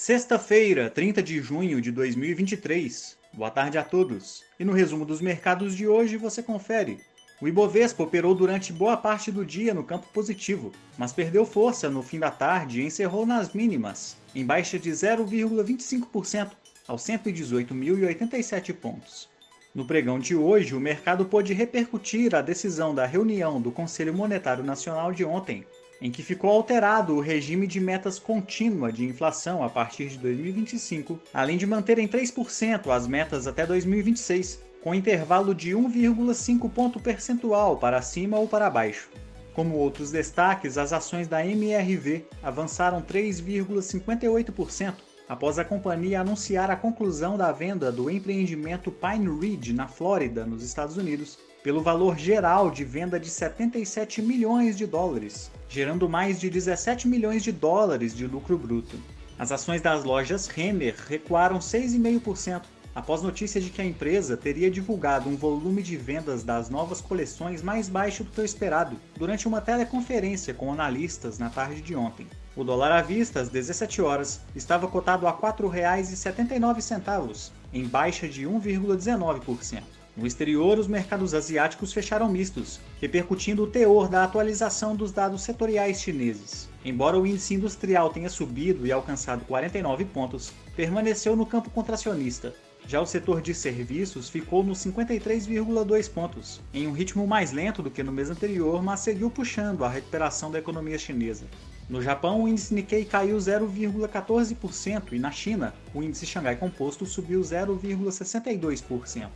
Sexta-feira, 30 de junho de 2023. Boa tarde a todos. E no resumo dos mercados de hoje você confere. O Ibovespa operou durante boa parte do dia no campo positivo, mas perdeu força no fim da tarde e encerrou nas mínimas, em baixa de 0,25% aos 118.087 pontos. No pregão de hoje, o mercado pôde repercutir a decisão da reunião do Conselho Monetário Nacional de ontem, em que ficou alterado o regime de metas contínua de inflação a partir de 2025, além de manter em 3% as metas até 2026, com intervalo de 1,5 ponto percentual para cima ou para baixo. Como outros destaques, as ações da MRV avançaram 3,58% após a companhia anunciar a conclusão da venda do empreendimento Pine Ridge, na Flórida, nos Estados Unidos, pelo valor geral de venda de 77 milhões de dólares, gerando mais de 17 milhões de dólares de lucro bruto. As ações das lojas Renner recuaram 6,5% após notícia de que a empresa teria divulgado um volume de vendas das novas coleções mais baixo do que o esperado durante uma teleconferência com analistas na tarde de ontem. O dólar à vista, às 17 horas, estava cotado a R$ 4,79, em baixa de 1,19%. No exterior, os mercados asiáticos fecharam mistos, repercutindo o teor da atualização dos dados setoriais chineses. Embora o índice industrial tenha subido e alcançado 49 pontos, permaneceu no campo contracionista. Já o setor de serviços ficou nos 53,2 pontos, em um ritmo mais lento do que no mês anterior, mas seguiu puxando a recuperação da economia chinesa. No Japão, o índice Nikkei caiu 0,14% e na China, o índice Xangai Composto subiu 0,62%.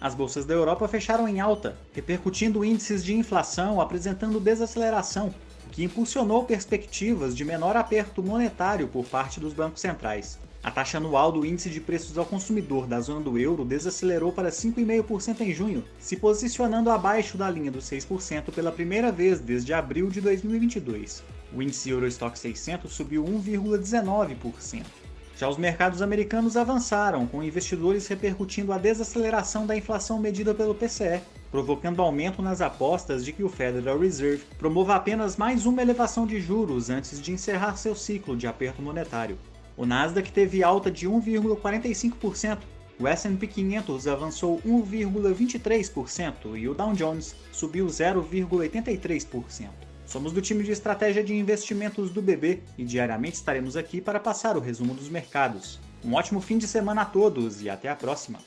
As bolsas da Europa fecharam em alta, repercutindo índices de inflação apresentando desaceleração, o que impulsionou perspectivas de menor aperto monetário por parte dos bancos centrais. A taxa anual do índice de preços ao consumidor da zona do euro desacelerou para 5,5% em junho, se posicionando abaixo da linha dos 6% pela primeira vez desde abril de 2022. O índice Eurostock 600 subiu 1,19%. Já os mercados americanos avançaram, com investidores repercutindo a desaceleração da inflação medida pelo PCE, provocando aumento nas apostas de que o Federal Reserve promova apenas mais uma elevação de juros antes de encerrar seu ciclo de aperto monetário. O Nasdaq teve alta de 1,45%, o S&P 500 avançou 1,23% e o Dow Jones subiu 0,83%. Somos do time de estratégia de investimentos do BB e diariamente estaremos aqui para passar o resumo dos mercados. Um ótimo fim de semana a todos e até a próxima!